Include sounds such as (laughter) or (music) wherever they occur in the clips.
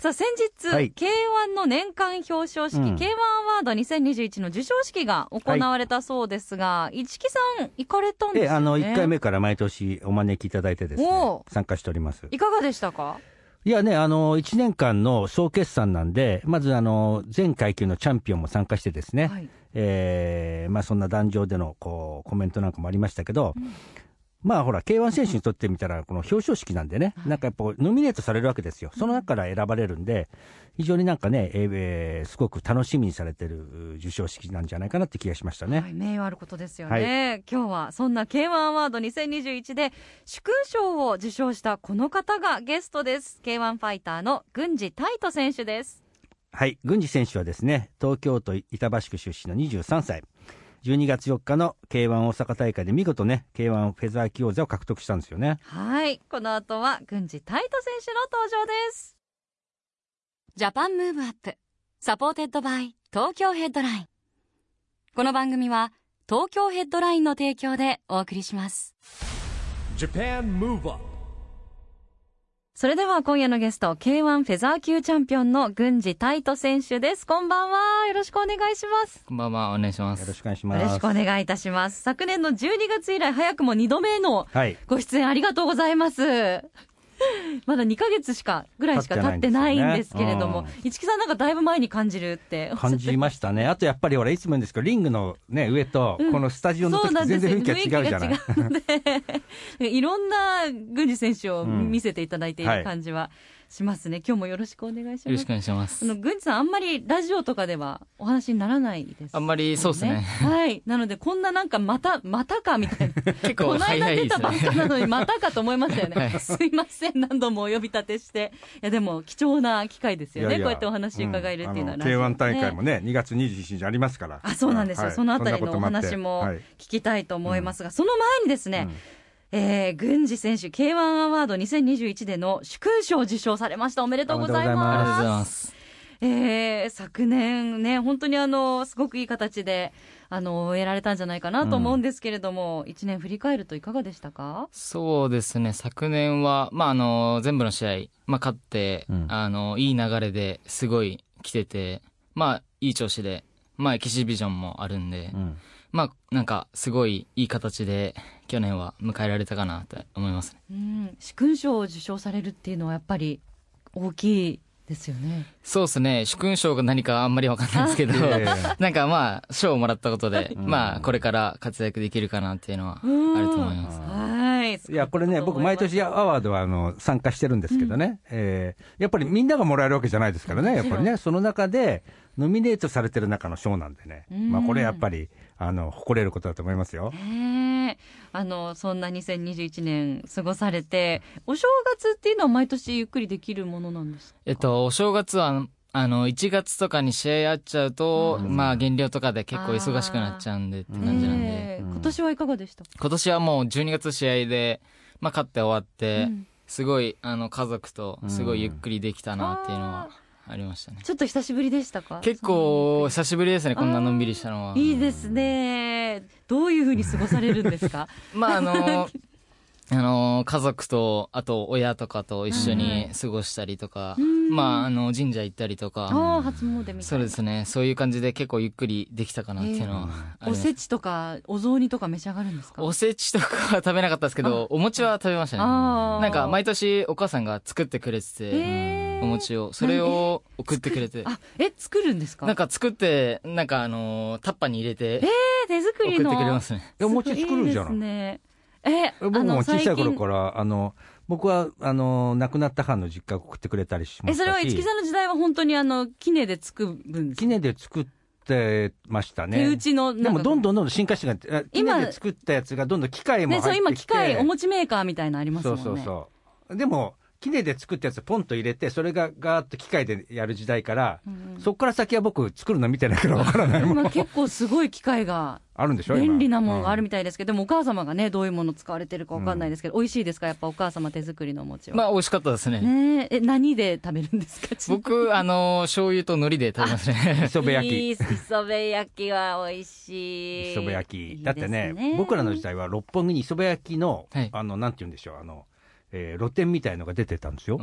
さあ、先日、はい。K1 の年間表彰式、うん。K1 アワード2021の授賞式が行われたそうですが、市木さん、行かれたんですよね。えあの1回目から毎年お招きいただいてですねお参加しております。いかがでしたか？いやねあの1年間の総決算なんでまずあの全階級のチャンピオンも参加してですね、はい。えーまあ、そんな壇上でのこうコメントなんかもありましたけど、まあほら、K1 選手にとってみたら、この表彰式なんでね、なんかやっぱノミネートされるわけですよ、その中から選ばれるんで、非常になんかね、えーすごく楽しみにされてる授賞式なんじゃないかなって気がしましたね。はい、名誉あることですよね、今日はそんな K1 アワード2021で殊勲賞を受賞したこの方がゲストです。K1 ファイターの郡司泰斗選手です。はい、郡司選手はですね、東京都板橋区出身の23歳。12月4日の K1 大阪大会で見事ね、K1 フェザー級王座を獲得したんですよね。はい。この後は郡司泰斗選手の登場です。JAPAN MOVE UP。SUPPORTED BY TOKYO HEADLINE。この番組は東京ヘッドラインの提供でお送りします。JAPAN MOVE UP それでは今夜のゲスト K1 フェザー級チャンピオンの軍司泰斗選手ですこんばんはよろしくお願いしますこんばんは、お願いしまよろす。しくお願いします。よろしくお願いいたします昨年の12月以来早くも2度目のはい。ご出演ありがとうございます (laughs) まだ2ヶ月しかぐらいしか経ってないんですけれども、経市木さんなんかだいぶ前に感じるって感じましたね。あとやっぱりほら、いつも言うんですけど、リングのね、上と、このスタジオの時って全然雰囲気が違うじゃない。う。の (laughs) でいろんな郡司選手を見せていただいている感じはしますね、今日もよろしくお願いします。よろしくお願いします。あ。の郡司さんあんまりラジオとかではお話にならないですあんまりそうですね。はい。なのでこんななんかまたまたかみたいな。結構この間早いです出たばっかなね。のにまたかと思いましたよね、はい。すいません。何度もお呼び立てして。いやでも貴重な機会ですよね。いやいや。こうやってお話伺えるっていうのは、ん。あラジオね K1 大会もね、2月21日ありますから。あそうなんですよ、はい。そのあたりのお話もはい。聞きたいと思いますが、その前にですね、えー、郡司選手 K1 アワード2021での殊勲賞を受賞されました。おめでとうございまます。す。えー昨年ね本当にあのすごくいい形であの終えられたんじゃないかなと思うんですけれども、一年振り返るといかがでしたか？そうですね、昨年は、まあ、あの、全部の試合、まあ、勝って、うん。あの、いい流れですごい来てて、まあ、いい調子で、まあ、エキシビジョンもあるんで、うんまあ、なんか、すごいいい形で、去年は迎えられたかなと思いますね。うん。殊勲賞を受賞されるっていうのはやっぱり大きいですよね。そうですね、殊勲賞が何かあんまりわかんないですけど、(laughs) なんかまあ、賞をもらったことで、うん。まあ、これから活躍できるかなっていうのはあると思います。はい。いや、これね、僕、毎年アワードはあの参加してるんですけどね、えーやっぱりみんながもらえるわけじゃないですからね、やっぱりね、その中で、ノミネートされてる中の賞なんでね、うん。まあ、これやっぱり、あの、誇れることだと思いますよ。あのそんな2021年過ごされてお正月っていうのは毎年ゆっくりできるものなんですか？えっと、お正月は、あの、1月とかに試合あっちゃうと、うんまあ、減量とかで結構忙しくなっちゃうんでって感じなんで、今年はいかがでした？か、今年はもう12月試合で、まあ、勝って終わって、うん。すごい、あの、家族と、すごいゆっくりできたなっていうのはありましたね。ちょっと久しぶりでしたか？結構、久しぶりですね、こんなのんびりしたのは。いいですね。どういうふうに過ごされるんですか？(laughs) まあ、あの、(laughs) あの、家族と、あと親とかと一緒に過ごしたりとか、うん。まあ、あの、神社行ったりとあか、あ初詣みたいな。そうですね、そういう感じで結構ゆっくりできたかなっていうのはあります。おせちとかお雑煮とか召し上がるんですか？おせちとかは食べなかったですけど、お餅は食べましたね。あー。なんか、毎年お母さんが作ってくれてて、へー。お餅を、それを送ってくれて、あえ作るんですか？なんか作って、なんかあのータッパーに入れて、えー手作送ってくりのれますね。えお餅作るじゃいいですん。ねえ僕も小さい頃らから、あの、僕は、あの、亡くなった母の実家を送ってくれたりしまえしたし。それは市木さんの時代は本当にあのキネで作るんですか？で作ってましたね。手打ちのでもどんどんどんどん進化してが、あキ今ネで作ったやつがどんどん機械も入ね、ってきて。そう今機械お餅メーカーみたいなのありますもんねそうそうそう。でも、きねで作ったやつポンと入れて、それがガーッと機械でやる時代から、そこから先は僕、作るの見てないからわからないもん。今結構すごい機械が、あるんでしょ今便利なものがあるうんみたいですけど、でもお母様がね、どういうもの使われてるかわかんないですけど、美味しいですか？やっぱお母様手作りのお餅は。まあ、美味しかったですね。ねえ、え、何で食べるんですか？僕、あの、醤油と海苔で食べますね。磯辺焼き。磯辺焼きは美味しい。磯辺焼き。だってねです僕らの時代は六本木に磯辺焼きの、はいあの、なんて言うんでしょう、あの、えー露店みたいのが出てたんですよ。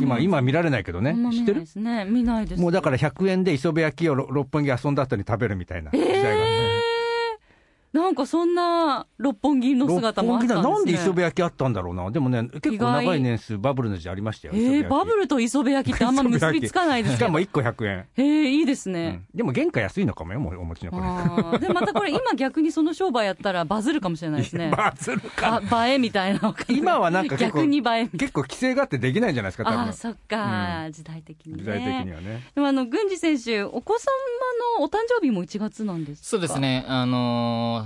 今、今見られないけどね知ってるですね。見ないです。もうだから100円で磯辺焼きをろ六本木遊んだ後に食べるみたいな時代があって。なんかそんな六本木の姿もあったんですね。なんで磯辺焼きあったんだろうな。でもね、結構長い年数バブルの時代ありましたよ。えー、バブルルと磯辺焼きってあんま結びつかないですけど。しかも1個100円。(laughs) えー、いいですうね。んでも原価安いのかもよ、もうお餅のこれ。で、またこれ今逆にその商売やったらバズるかもしれないですね。(laughs) バズるか。あ映えみたいな。今はなんか結構逆に映え。結構規制があってできないんじゃないですか、多分。ああ、そっか、時代的にね。時代的にはね。でもあの、郡司選手、お子様のお誕生日も1月なんですか？そうです。ね。あのー、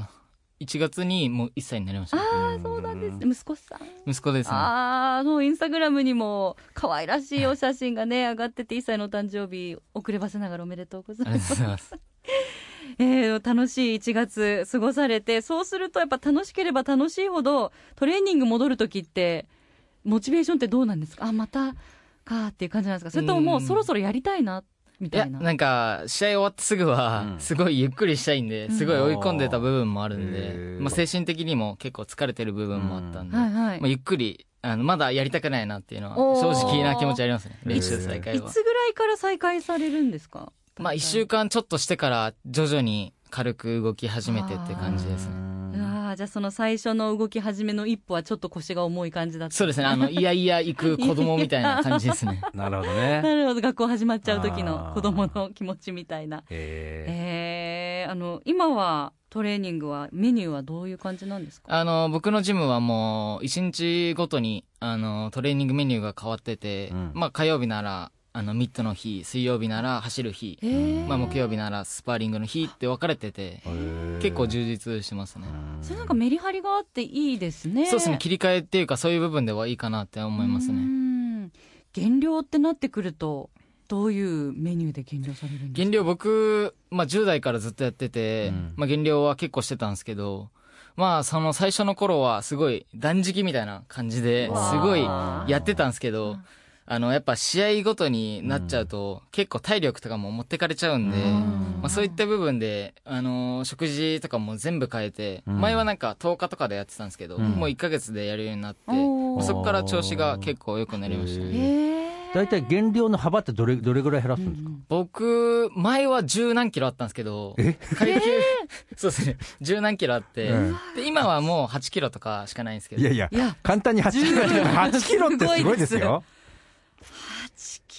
1月にもう1歳になりました。ああ、そうなんですね。息子さん。息子ですね。ああ、もうインスタグラムにも可愛らしいお写真がね、(laughs) 上がってて、1歳のお誕生日、遅ればせながらおめでとうございありがとうます。ございます。(laughs) えー楽しい1月過ごされて、そうするとやっぱ楽しければ楽しいほど、トレーニング戻るときって、モチベーションってどうなんですか？あ、またかっていう感じなんですか？それとももうそろそろやりたいな、みいや、たいな。なんか、試合終わってすぐはう、んすごいゆっくりしたいんで、すごい追い込んでた部分もあるんへでー、まあ精神的にも結構疲れてる部分もあったんで、はいはいまあゆっくり、あの、まだやりたくないなっていうのは、正直な気持ちありますね。練習再開は。いつぐらいから再開されるんですか？まあ一週間ちょっとしてから、徐々に軽く動き始めてって感じですね。じゃあその最初の動き始めの一歩はちょっと腰が重い感じだった。そうですね。あの、いやいや行く子供みたいな感じですね。(laughs) なるほどね。なるほど、学校始まっちゃう時の子供の気持ちみたいな。ええー、あの、今はトレーニングは、メニューはどういう感じなんですか？あの、僕のジムはもう、一日ごとに、あの、トレーニングメニューが変わってて、うんまあ火曜日なら、あの、ミットの日、水曜日なら走る日、えー、まあ木曜日ならスパーリングの日って分かれてて、ー。結構充実してますね。それなんかメリハリがあっていいですね。そうですね、切り替えっていうかそういう部分ではいいかなって思いますうね。ん。減量ってなってくると、どういうメニューで減量されるんですか？減量僕、まあ10代からずっとやってて、うん。まあ減量は結構してたんですけど、まあその最初の頃はすごい断食みたいな感じで、すごいやってたんですけど、あの、やっぱ試合ごとになっちゃうと、結構体力とかも持ってかれちゃうんで、まあそういった部分で、あのー食事とかも全部変えて、うん。前はなんか10日とかでやってたんですけど、うん。もう1ヶ月でやるようになって、そこから調子が結構良くなりましたね。大体減量の幅ってどれどれぐらい減らすんですか、僕、前は十何キロあったんですけど、階級、(laughs) そうですね、十何キロあって、うん。で、今はもう8キロとかしかないんですけど、いやいやいや簡単に8キロ8キロってすごいですよ。8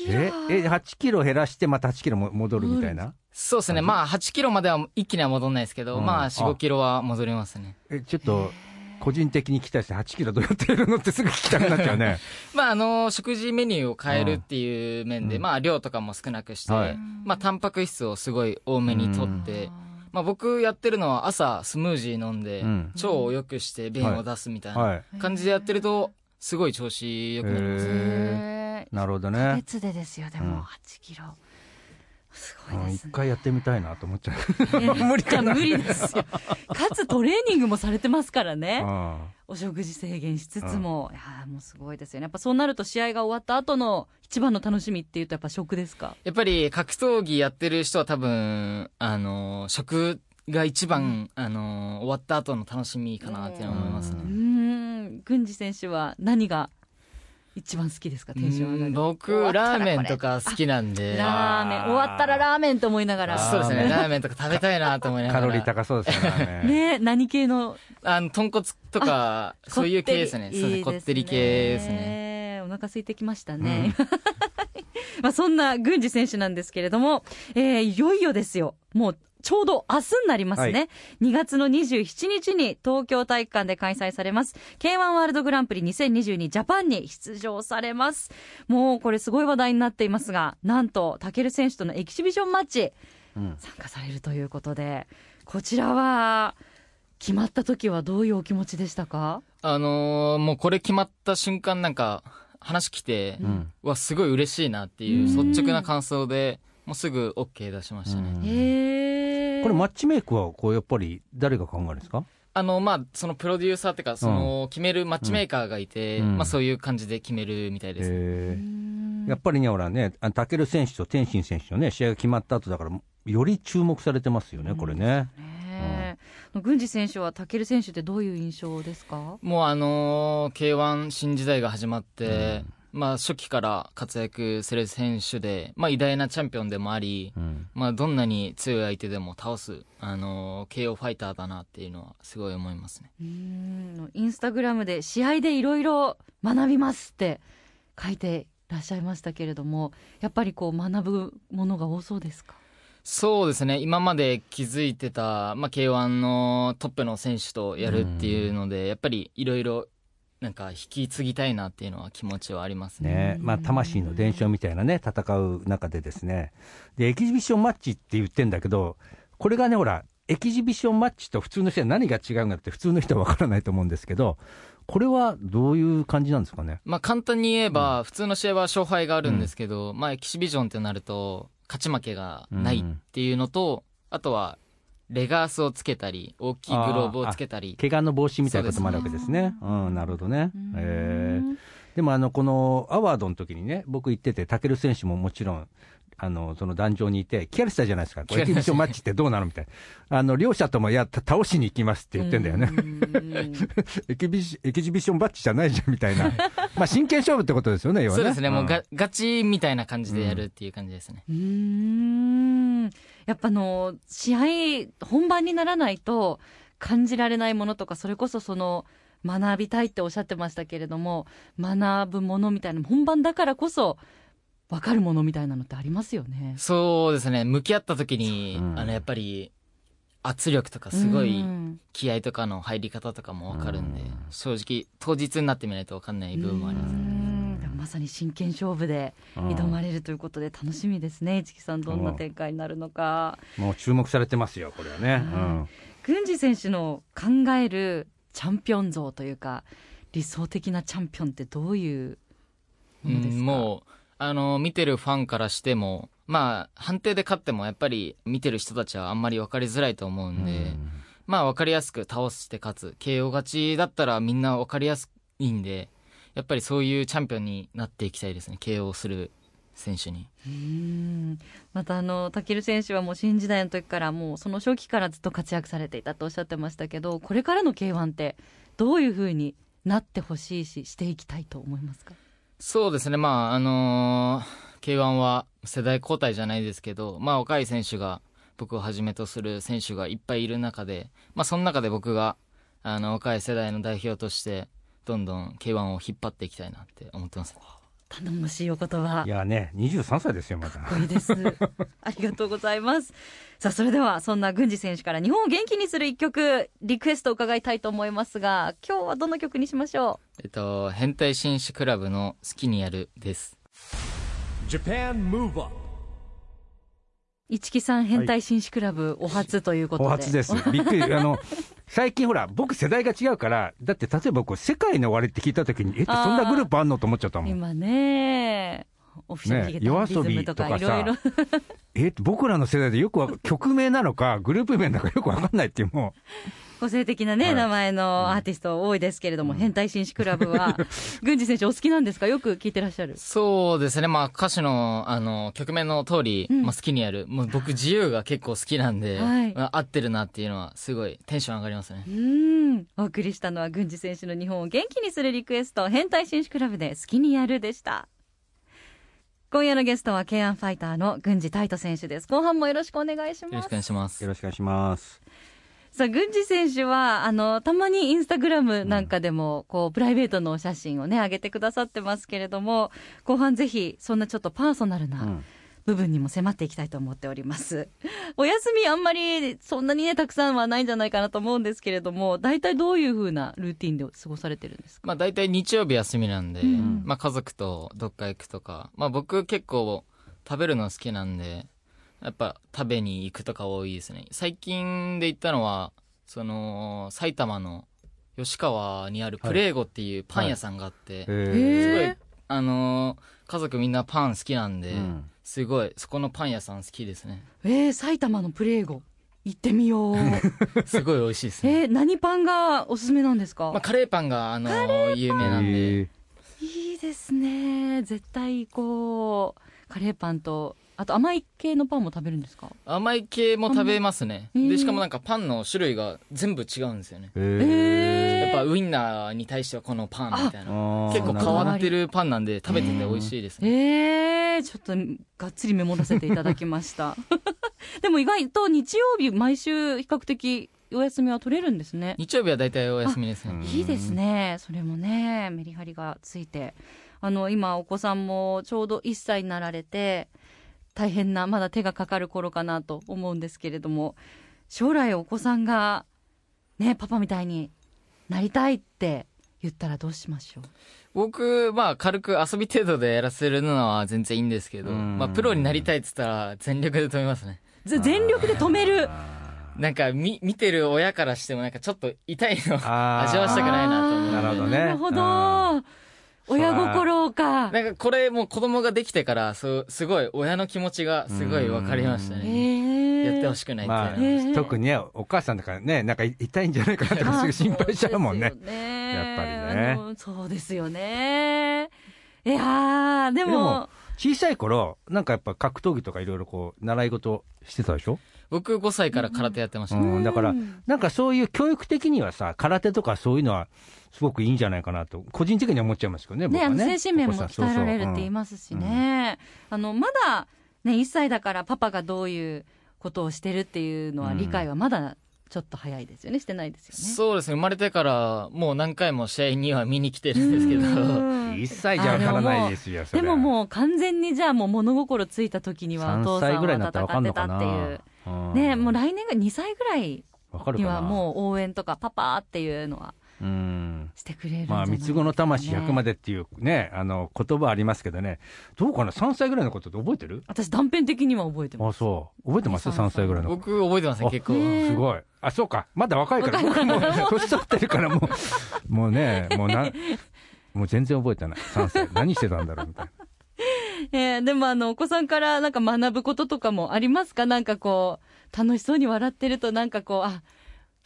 キロええ8キロ。減らしてまた8キロも戻るみたいな、そうですね、まあ8キロまでは一気には戻んないですけど、うん。まあ4、あ5キロは戻りますね。えちょっと個人的に期待して8キロどうやって減るのってすぐ聞きたくなっちゃうね。(laughs) まああの、食事メニューを変えるっていう面で、うん。まあ量とかも少なくして、はい。まあタンパク質をすごい多めにとって、まあ僕やってるのは朝スムージー飲んで、うん。腸を良くして便を出すみたいはない。感じでやってると、すごい調子良くなります。なるほど1ヶね月でですよ、でうんも8キロ。すごうんいですね。一回やってみたいなと思っちゃう (laughs) 無理か無理ですよ。かつトレーニングもされてますからね。うんお食事制限しつつも、いやーもうすごいですよね。やっぱそうなると試合が終わった後の一番の楽しみっていうとやっぱ食ですか？やっぱり格闘技やってる人は多分、あの、食が一番、あの、終わった後の楽しみかなって思いますね。ん、郡司選手は何が一番好きですか？テンション上がる。僕、ラーメンとか好きなんで。ラーメン、終わったらラーメンと思いながら。そうですね、ラーメンとか食べたいなと思いながら。カロリー高そうですよね (laughs) ね何系の？あの、豚骨とか、そういう系ですね。そうですね、こってり系ですね。ね。お腹空いてきましたね。(laughs) まあそんな郡司選手なんですけれども、えーいよいよですよ。もうちょうど明日になりますね。2月の27日に東京体育館で開催されます。K1 ワールドグランプリ2022ジャパンに出場されます。もうこれすごい話題になっていますが、なんと、タケル選手とのエキシビションマッチ、うん参加されるということで、こちらは、決まった時はどういうお気持ちでしたか？あのーもうこれ決まった瞬間なんか、話来て、んはすごい嬉しいなっていう率直な感想で、もうすぐ OK 出しましたね。うん。へえ。これマッチメイクはこうやっぱり誰が考えるんですか？あの、まあ、そのプロデューサーっていうか、その、決めるマッチメーカーがいて、うん。まあ、そういう感じで決めるみたいです。やっぱりね、ほらね、あタケル選手と天心選手のね、試合が決まった後だから、より注目されてますよね、これね。郡司選手は武尊選手ってどういう印象ですか？もうあのー K1 新時代が始まって、まあ、初期から活躍する選手で、まあ、偉大なチャンピオンでもあり、うん。まあ、どんなに強い相手でも倒す、あのー KO ファイターだなっていうのはすごい思いますね。うん。インスタグラムで試合でいろいろ学びますって書いてらっしゃいましたけれどもやっぱりこう学ぶものが多そうですか？そうですね、今まで気づいてた、まあ、K1 のトップの選手とやるっていうので、やっぱりいろいろ、なんか引き継ぎたいなっていうのは気持ちはありますね。ねまあ、魂の伝承みたいなね、戦う中でですね、で、エキシビションマッチって言ってんだけど、これがね、ほら、エキシビションマッチと普通の試合何が違うんだって普通の人は分からないと思うんですけど、これはどういう感じなんですかね？まあ、簡単に言えば、普通の試合は勝敗があるんですけど、まあ、エキシビジョンってなると、勝ち負けがないっていうのと、あとは、レガースをつけたり、大きいグローブをつけたり、怪我の防止みたいなこともあるわけですね。うん、なるほどね。へー。でもあのこのアワードの時にね、僕行ってて、タケル選手ももちろん、あのその壇上にいて、聞かれてたじゃないですか、これエキシビションマッチってどうなのみたいな、あの両者とも、いや、た倒しに行きますって言ってんだよね、(laughs) エキビシエキシビションマッチじゃないじゃんみたいな、(laughs) まあ真剣勝負ってことですよね、要はね。そうですね、もうがん。ガチみたいな感じでやるっていう感じですね。うーんやっぱあの試合本番にならないと感じられないものとかそれこそその学びたいっておっしゃってましたけれども学ぶものみたいな本番だからこそ分かるものみたいなのってありますよね。そうですね、向き合った時に、う。ん。あの、やっぱり、圧力とかすごいうん。気合とかの入り方とかもわかるんで、うん。正直、当日になってみないとわかんない部分もありますうね。まさに真剣勝負で挑まれるということで楽しみですね、市木さんどんな展開になるのか。もう注目されてますよ、これはね。うん郡司選手の考えるチャンピオン像というか理想的なチャンピオンってどういうものですか、うんもう、あの、見てるファンからしても、まあ、判定で勝ってもやっぱり見てる人たちはあんまり分かりづらいと思うんで、まあ分かりやすく倒して勝つ。KO 勝ちだったらみんな分かりやすいんで、やっぱりそういうチャンピオンになっていきたいですね。KO する選手に。うんまたあのタケル選手はもう新時代の時からもうその初期からずっと活躍されていたとおっしゃってましたけどこれからの K1 ってどういうふうになってほしいししていきたいと思いますか？そうですね。まあ、あのー K1 は世代交代じゃないですけど、まあ若い選手が、僕をはじめとする選手がいっぱいいる中で、まあその中で僕が、あの、若い世代の代表として、どんどん K1 を引っ張っていきたいなって思ってます。頼もしいお言葉いやね、23歳ですよ、まだ。かっこいいです。(laughs) ありがとうございます。さあ、それでは、そんな郡司選手から日本を元気にする一曲、リクエストを伺いたいと思いますが、今日はどんな曲にしましょえっと、変態紳士クラブの好きにやるです。Japan Move Up う一木さん変態紳士クラブお初ということで。お初です。びっくり。あの、最近ほら、僕世代が違うから、だって例えばこう、世界の終わりって聞いたときに、え、あーそんなグループあんのと思っちゃったもん。今ね、オフィシャルヒゲタねリズムとかいろいろ。え、僕らの世代でよくわ曲名なのか、グループ名なのかよくわかんないっていう、も個性的なね、はい名前のアーティスト多いですけれども、変態紳士クラブは、(laughs) 郡司選手お好きなんですか？よく聞いてらっしゃる。そうですね。まあ歌詞の、あの、曲名の通り、うんまあ好きにやる。もう僕自由が結構好きなんで、はいまあ合ってるなっていうのはすごいテンション上がりますねう。ーん。お送りしたのは、郡司選手の日本を元気にするリクエスト、変態紳士クラブで好きにやるでした。今夜のゲストは、ケアンファイターの郡司泰斗選手です。後半もよろしくお願いしますよろしくお。願いしまう、すよ。ろしくお願いします。さあ、郡司選手は、あの、たまにインスタグラムなんかでも、こう、プライベートのお写真をね、上げてくださってますけれども、後半ぜひ、そんなちょっとパーソナルな、うん部分にも迫っていきたいと思っております。(laughs) お休みあんまりそんなにね、たくさんはないんじゃないかなと思うんですけれども、大体どういうふうなルーティンで過ごされてるんですか？まあ大体日曜日休みなんで、うん。まあ家族とどっか行くとか、まあ僕結構食べるの好きなんで、やっぱ食べに行くとか多いですね。最近で行ったのは、その、埼玉の吉川にあるプレーゴっていうパン屋さんがあって、えすごいへあのー家族みんなパン好きなんで、うん。すごい、そこのパン屋さん好きですね。えー、埼玉のプレーゴ。行ってみよう。(laughs) すごい美味しいですね。えー、何パンがおすすめなんですか、まあ、カレーパンが、あのー有名なんで、いいですね。絶対こう。カレーパンとあと甘い系のパンも食べるんですか？甘い系も食べますね。うん。で、しかもなんかパンの種類が全部違うんですよね。やっぱウインナーに対してはこのパンみたいな。ー。結構変わってるるパンなんで食べてて美味しいですね。えー、ちょっとがっつりメモらせていただきました。(laughs) でも意外と日曜日毎週比較的お休みは取れるんですね。日曜日は大体お休みですね。うんいいですね。それもねメリハリがついて。あの今お子さんもちょうど1歳になられて大変なまだ手がかかる頃かなと思うんですけれども将来お子さんがねパパみたいになりたいって言ったらどうしましょう？僕、まあ、軽く遊び程度でやらせるのは全然いいんですけど、うん。まあ、プロになりたいっつったら全力で止めますね。ぜ全力で止める？なんか、み、見てる親からしてもなんかちょっと痛いの味わわしたくないなと思う。なるほどね。なるほうど親心か。なんかこれもう子供ができてから、そう、すごい親の気持ちがすごい分かりましたへね。ー。やってほしくないっていう。のはまあ、えー。特にね、お母さんだからね、なんか痛いんじゃないかなとかすぐ心配しちゃうもんね。ね。やっぱりね。そうですよね。いやーでも。でも小さい頃、なんかやっぱ格闘技とかいろいろこう、習い事してたでしょ？僕5歳から空手やってました。ね。うん、だからうん、なんかそういう教育的にはさ、空手とかそういうのは、すごくいいんじゃないかなと、個人的には思っちゃいますけどね、僕ね、あはね。の精神面も鍛えられるって言いますしね、あのまだ、ね、1歳だからパパがどういうことをしてるっていうのはうん理解はまだちょっと早いですよね、してないですよね。そうですね、生まれてからもう何回も試合には見に来てるんですけど、うん。う (laughs) ん一切じゃわからないですよ、でももう完全にじゃあもう物心ついた時にはお3父さんは歳ぐらいになった戦ってたらわかんのかな。っていう。うんね、もう来年が2歳ぐらいわかるかな。にはもう応援とかパパっていうのはうん。してくれるんじゃないまあ、三つ子の魂100まで。でっていうね、あの、言葉ありますけどね、どうかな、3歳ぐらいのことって覚えてる？私断片的には覚えてまあ、す。そう。覚えてます？ね ?3 歳ぐらいの。僕覚えてますね、あ結構。ねすごい。あ、そうか。まだ若いから、僕もう、年取ってるから、もう、もうね、もうな、もう全然覚えてない。3歳。何してたんだろう、みたいな。(laughs) えーでもあの、お子さんからなんか学ぶこととかもありますか？なんかこう、楽しそうに笑ってるとなんかこう、あ、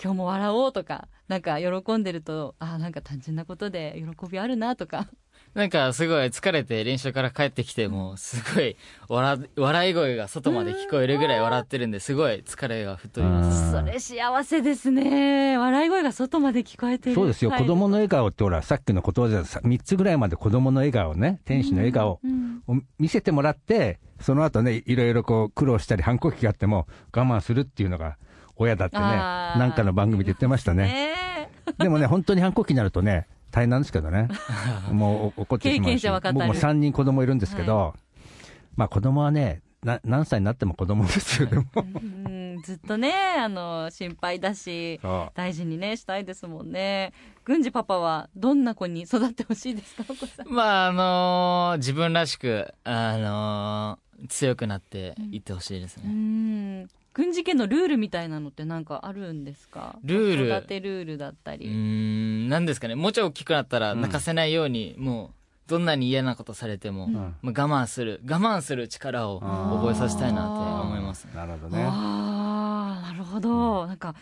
今日も笑おうとか、なんか喜んでると、あ、なんか単純なことで喜びあるなとか。なんかすごい疲れて練習から帰ってきても、すごい笑笑い声が外まで聞こえるぐらい笑ってるんで、すごい疲れが吹っ飛びます。うんそれ幸せですね。笑い声が外まで聞こえてる。そうですよ。はい子供の笑顔ってほら、さっきの言葉でさ3つぐらいまで子供の笑顔ね、天使の笑顔うんを見せてもらって、その後ね、いろいろこう苦労したり反抗期があっても我慢するっていうのが親だってね、なんかの番組で言ってましたね。ね (laughs) でもね、本当に反抗期になるとね、大変なんですけどね。(laughs) もうお怒ってしまう経験し。僕も3人子供いるんですけど、まあ子供はね、な何歳になっても子供ですよ、でも。うんずっとね、あの、心配だし、大事にね、したいですもんね。郡司パパはどんな子に育ってほしいですか、お子さん。まあ、あのー自分らしく、あのー強くなっていってほしいですうね。ん。郡司家のルールみたいなのってなんかあるんですか？ルール子育てルールだったり。ん、なんですかね。もうちょい大きくなったらうん泣かせないように、もう、どんなに嫌なことされても、うんまあ我慢する、我慢する力を覚えさせたいなって思います。なるほどね。ああ、なるほど。なんか、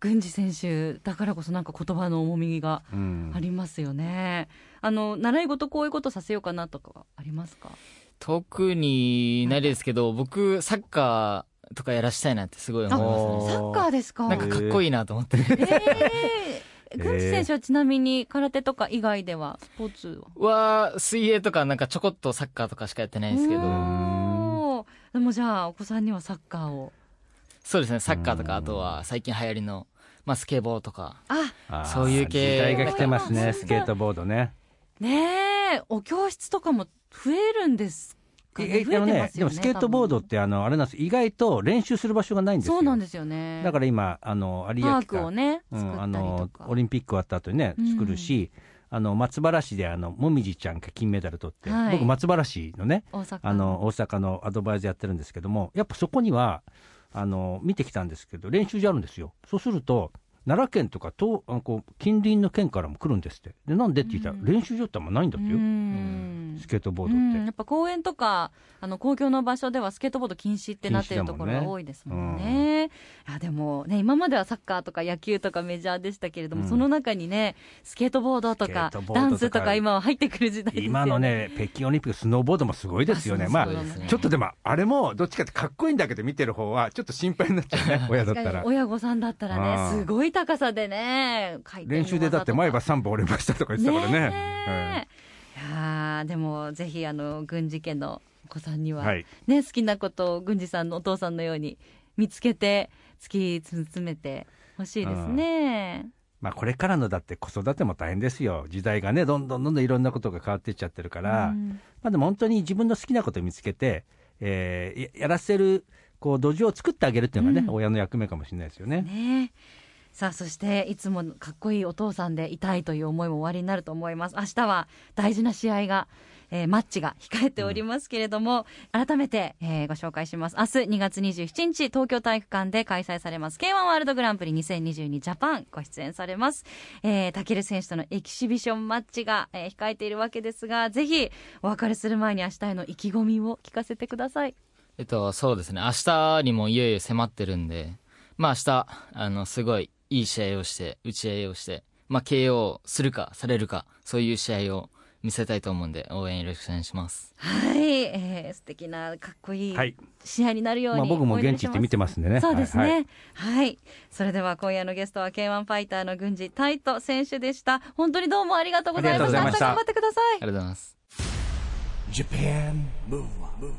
郡司選手だからこそなんか言葉の重みがうんありますよね。あの、習い事こういうことさせようかなとかはありますか？特にないですけど、僕、サッカーとかやらしたいなってすごい思いますね。サッカーですか？なんかかっこいいなと思って。え (laughs) え郡司選手はちなみに空手とか以外ではスポーツは？は、水泳とかなんかちょこっとサッカーとかしかやってないですけど、でもじゃあお子さんにはサッカーを。そうですね、サッカーとか、あとは最近流行りの、まあスケボーとか、あそういう系。時代が来てますね、スケートボードね。ねえお教室とかも増えるんですえあのねでもスケートボードって、あの、あれなんです、意外と練習する場所がないんですよ。そうなんですよね。だから今、あの、有明パをねうん、あのオリンピック終わった後にね、うん。作るし、あの、松原市で、あの、もみじちゃんが金メダル取って、はい。僕、松原市のね、大阪あの、大阪のアドバイザーやってるんですけども、やっぱそこには、あの、見てきたんですけど、練習場あるんですよ。そうすると、奈良県とか東あのこう近隣の県からも来るんですって。で、なんでって言ったら、うん練習場ってあんまないんだってよ。うんスケートボードうん、って。やっぱ公園とかあの公共の場所ではスケートボード禁止ってなってるところが多いですもんね。いやでもね今まではサッカーとか野球とかメジャーでしたけれども、うんその中にねスケートボードとかダンスとか今は入ってくる時代ですよね。今のね、北京オリンピック、スノーボードもすごいですよね。あまあちょっとでも、あれもどっちかってかっこいいんだけど、見てる方は、ちょっと心配になっちゃうね、親だったら。親御さんだったらあねーすごい高さでね練習でだって前歯3本折れましたとか言ってたからね。ねえいやーでもぜひあの軍事家のお子さんには、うんはい。ね、好きなことを郡司さんのお父さんのように見つけて突き詰めてほしいですね。まあこれからのだって子育ても大変ですよ。時代がね、どんどんどんどんいろんなことが変わっていっちゃってるから、うんまあでも本当に自分の好きなことを見つけて、えーややらせる、こう、土壌を作ってあげるっていうのがね、うん親の役目かもしれないですよね。ねさあそしていつもかっこいいお父さんでいたいという思いもおありになると思います。明日は大事な試合が、えーマッチが控えておりますけれども、改めて、えーご紹介します。明日2月27日東京体育館で開催されます。K1 ワールドグランプリ2022ジャパンご出演されます。えー、タケル選手とのエキシビションマッチが、えー控えているわけですがぜひお別れする前に明日への意気込みを聞かせてください。えっと、そうですね。明日にもいよいよ迫ってるんで、まあ明日、あの、すごいいい試合をして、打ち合いをして、まあ KO するか、されるか、そういう試合を見せたいと思うんで、応援よろしくお願いします。はい、えー、素敵なかっこいいはい。試合になるように、まあ僕も現地行って見てますんでね。そうですはいね。はい、それでは今夜のゲストは K1 ファイターの軍事タイト選手でした。本当にどうもありがとうございました。ありがとうございました明日頑張ってくださいあり。がとうございます。Japan Move Up,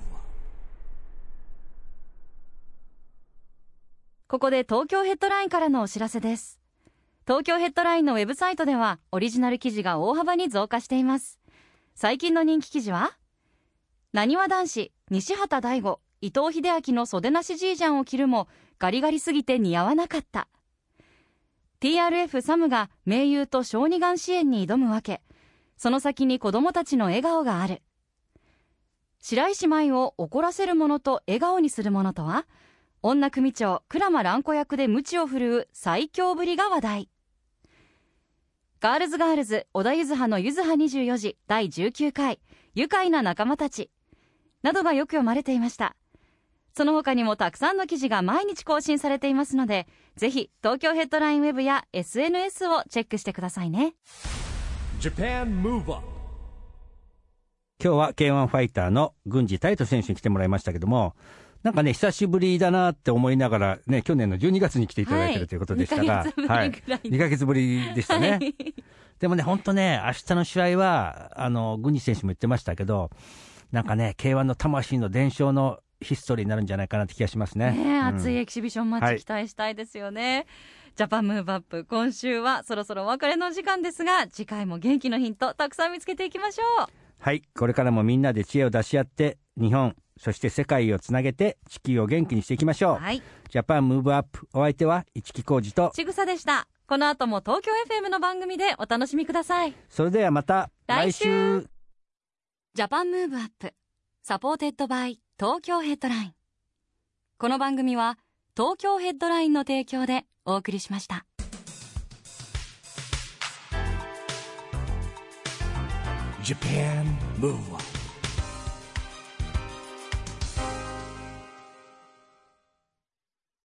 ここで東京ヘッドラインからのお知らせです。東京ヘッドラインのウェブサイトではオリジナル記事が大幅に増加しています。最近の人気記事は、なにわ男子、西畑大吾、伊藤英明の袖なしジージャンを着るもガリガリすぎて似合わなかった。TRF サムが盟友と小児がん支援に挑むわけ。その先に子供たちの笑顔がある。白石舞を怒らせるものと笑顔にするものとは？女組長鞍馬蘭子役で鞭を振るう最強ぶりが話題。ガールズガールズ小田柚葉の柚葉24時第19回愉快な仲間たちなどがよく読まれていました。その他にもたくさんの記事が毎日更新されていますのでぜひ東京ヘッドラインウェブや SNS をチェックしてくださいね。Japan Move Up 今日は K1 ファイターの郡司大斗選手に来てもらいましたけども、なんかね、久しぶりだなって思いながら、ね、去年の12月に来ていただいてるということでしたが、はい2ヶ月ぶりぐらい2ヶ月ぶりでしたね。はい。でもね、本当ね、明日の試合は、あの、郡司選手も言ってましたけど、なんかね、K1 の魂の伝承のヒストリーになるんじゃないかなって気がしますね。ね熱いエキシビションマッはいチ期待したいですよね、 JAPAN MOVE UP 今週はそろそろお別れの時間ですが次回も元気のヒントたくさん見つけていきましょう。はい、これからもみんなで知恵を出し合って、日本、そして世界をつなげて、地球を元気にしていきましょう。はい。 JAPAN MOVE UP、お相手は市木浩二と、ちぐさでした。この後も東京 FM の番組でお楽しみください。それではまた来週。 JAPAN MOVE UP SUPPORTED BY TOKYO HEADLINE。この番組は東京ヘッドラインの提供でお送りしました。Japan Move Up